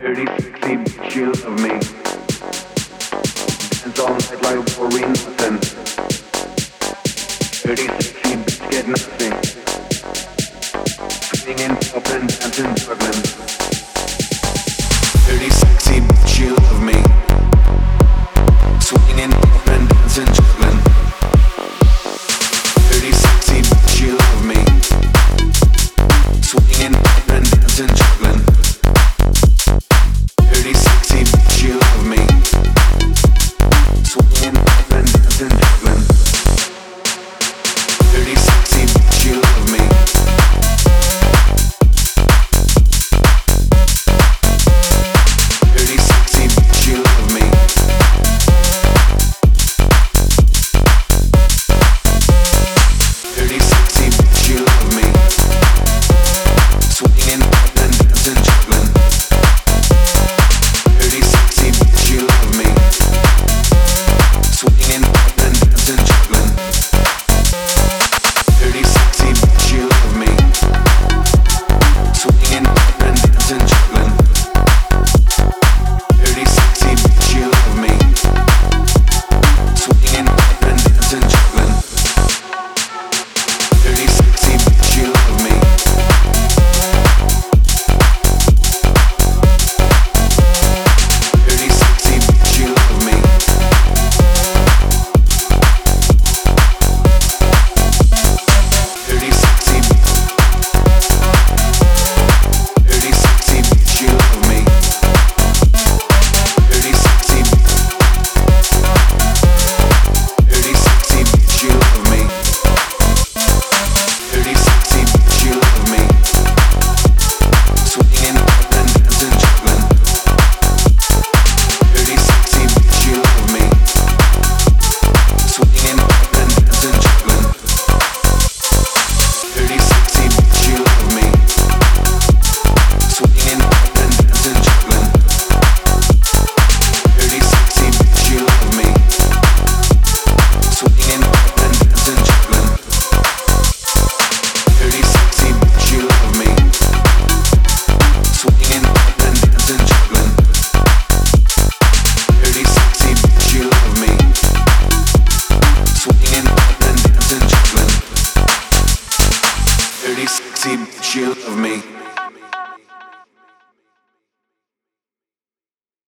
Thirty deep shield of me. Dance all night like a war nothing. Sexy bitch get nothing. Swinging in Dublin, dancing Dublin. Dirty, sexy bitch you love me. Swinging in and, and it's in. You love me?